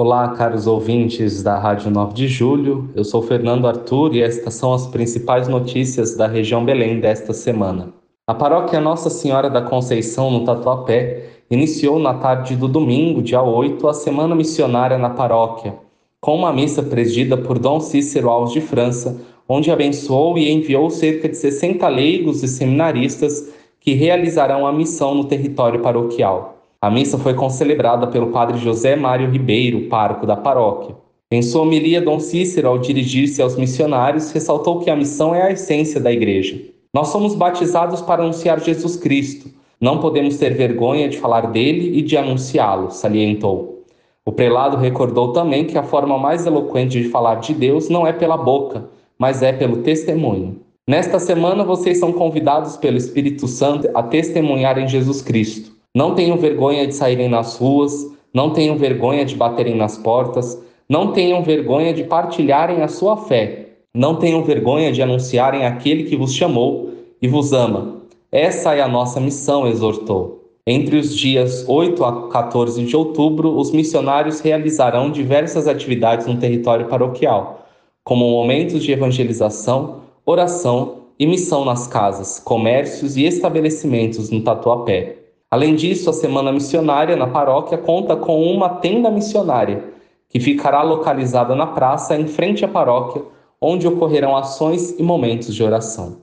Olá, caros ouvintes da Rádio 9 de Julho. Eu sou Fernando Arthur e estas são as principais notícias da região Belém desta semana. A paróquia Nossa Senhora da Conceição, no Tatuapé, iniciou na tarde do domingo, dia 8, a Semana Missionária na paróquia, com uma missa presidida por Dom Cícero Alves de França, onde abençoou e enviou cerca de 60 leigos e seminaristas que realizarão a missão no território paroquial. A missa foi concelebrada pelo padre José Mário Ribeiro, pároco da paróquia. Em sua homilia, Dom Cícero, ao dirigir-se aos missionários, ressaltou que a missão é a essência da igreja. Nós somos batizados para anunciar Jesus Cristo. Não podemos ter vergonha de falar dele e de anunciá-lo, salientou. O prelado recordou também que a forma mais eloquente de falar de Deus não é pela boca, mas é pelo testemunho. Nesta semana, vocês são convidados pelo Espírito Santo a testemunhar em Jesus Cristo. Não tenham vergonha de saírem nas ruas, não tenham vergonha de baterem nas portas, não tenham vergonha de partilharem a sua fé, não tenham vergonha de anunciarem aquele que vos chamou e vos ama. Essa é a nossa missão, exortou. Entre os dias 8 a 14 de outubro, os missionários realizarão diversas atividades no território paroquial, como momentos de evangelização, oração e missão nas casas, comércios e estabelecimentos no Tatuapé. Além disso, a Semana Missionária na paróquia conta com uma tenda missionária, que ficará localizada na praça em frente à paróquia, onde ocorrerão ações e momentos de oração.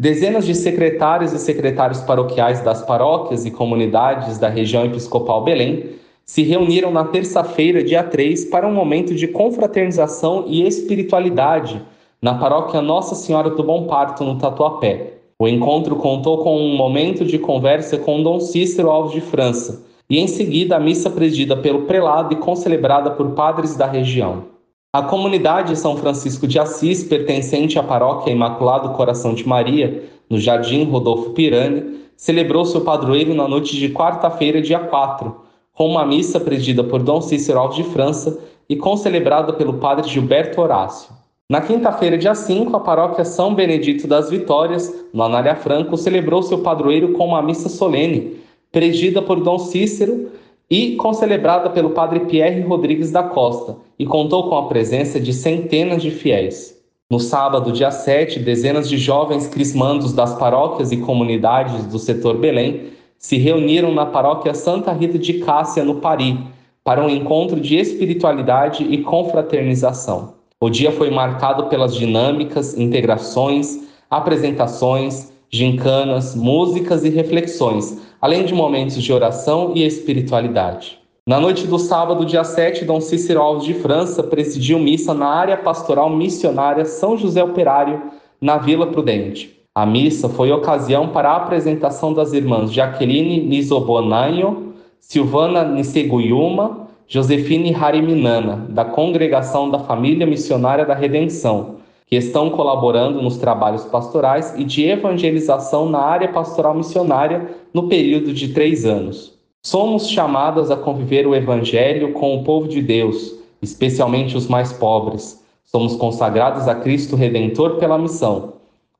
Dezenas de secretários e secretários paroquiais das paróquias e comunidades da região episcopal Belém se reuniram na terça-feira, dia 3, para um momento de confraternização e espiritualidade na paróquia Nossa Senhora do Bom Parto, no Tatuapé, o encontro contou com um momento de conversa com Dom Cícero Alves de França e, em seguida, a missa presidida pelo prelado e concelebrada por padres da região. A comunidade São Francisco de Assis, pertencente à paróquia Imaculado Coração de Maria, no Jardim Rodolfo Pirani, celebrou seu padroeiro na noite de quarta-feira, dia 4, com uma missa presidida por Dom Cícero Alves de França e concelebrada pelo padre Gilberto Horácio. Na quinta-feira, dia 5, a paróquia São Benedito das Vitórias, no Anália Franco, celebrou seu padroeiro com uma missa solene, presidida por Dom Cícero e concelebrada pelo padre Pierre Rodrigues da Costa, e contou com a presença de centenas de fiéis. No sábado, dia 7, dezenas de jovens crismandos das paróquias e comunidades do setor Belém se reuniram na paróquia Santa Rita de Cássia, no Pari, para um encontro de espiritualidade e confraternização. O dia foi marcado pelas dinâmicas, integrações, apresentações, gincanas, músicas e reflexões, além de momentos de oração e espiritualidade. Na noite do sábado, dia 7, Dom Cícero Alves de França presidiu missa na área pastoral missionária São José Operário, na Vila Prudente. A missa foi ocasião para a apresentação das irmãs Jaqueline Nisobonanho, Silvana Niseguyuma Josefine Hariminana, da Congregação da Família Missionária da Redenção, que estão colaborando nos trabalhos pastorais e de evangelização na área pastoral missionária no período de três anos. Somos chamadas a conviver o Evangelho com o povo de Deus, especialmente os mais pobres. Somos consagrados a Cristo Redentor pela missão.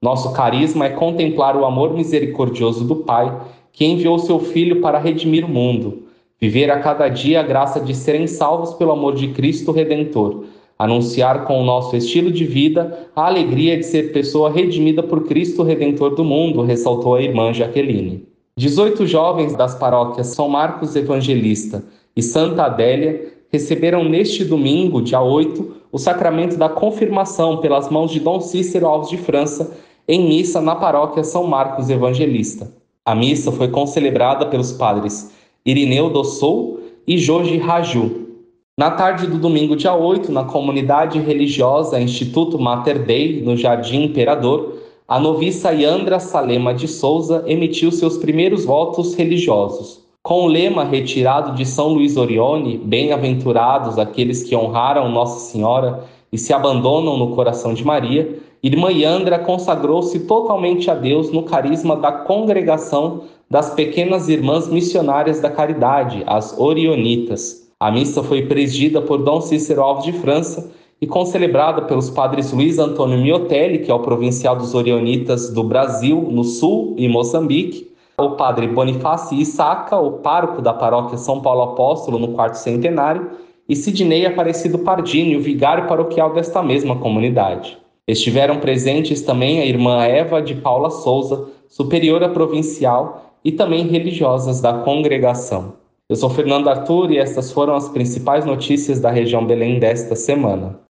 Nosso carisma é contemplar o amor misericordioso do Pai, que enviou seu Filho para redimir o mundo Viver a cada dia a graça de serem salvos pelo amor de Cristo Redentor. Anunciar com o nosso estilo de vida a alegria de ser pessoa redimida por Cristo Redentor do mundo, ressaltou a irmã Jaqueline. 18 jovens das paróquias São Marcos Evangelista e Santa Adélia receberam neste domingo, dia 8, o sacramento da confirmação pelas mãos de Dom Cícero Alves de França em missa na paróquia São Marcos Evangelista. A missa foi concelebrada pelos padres Irineu do Sul e Jorge Raju. Na tarde do domingo, dia 8, na comunidade religiosa Instituto Mater Dei, no Jardim Imperador, a noviça Yandra Salema de Souza emitiu seus primeiros votos religiosos. Com o lema retirado de São Luís Orione, bem-aventurados aqueles que honraram Nossa Senhora e se abandonam no coração de Maria, Irmã Yandra consagrou-se totalmente a Deus no carisma da congregação das pequenas irmãs missionárias da caridade, as Orionitas. A missa foi presidida por Dom Cícero Alves de França e concelebrada pelos padres Luiz Antônio Miotelli, que é o provincial dos Orionitas do Brasil, no Sul e Moçambique, o padre Bonifácio Issaca, o pároco da paróquia São Paulo Apóstolo no quarto centenário, e Sidney Aparecido Pardini, o vigário paroquial desta mesma comunidade. Estiveram presentes também a irmã Eva de Paula Souza, superiora provincial e também religiosas da congregação. Eu sou Fernando Arthur e estas foram as principais notícias da região Belém desta semana.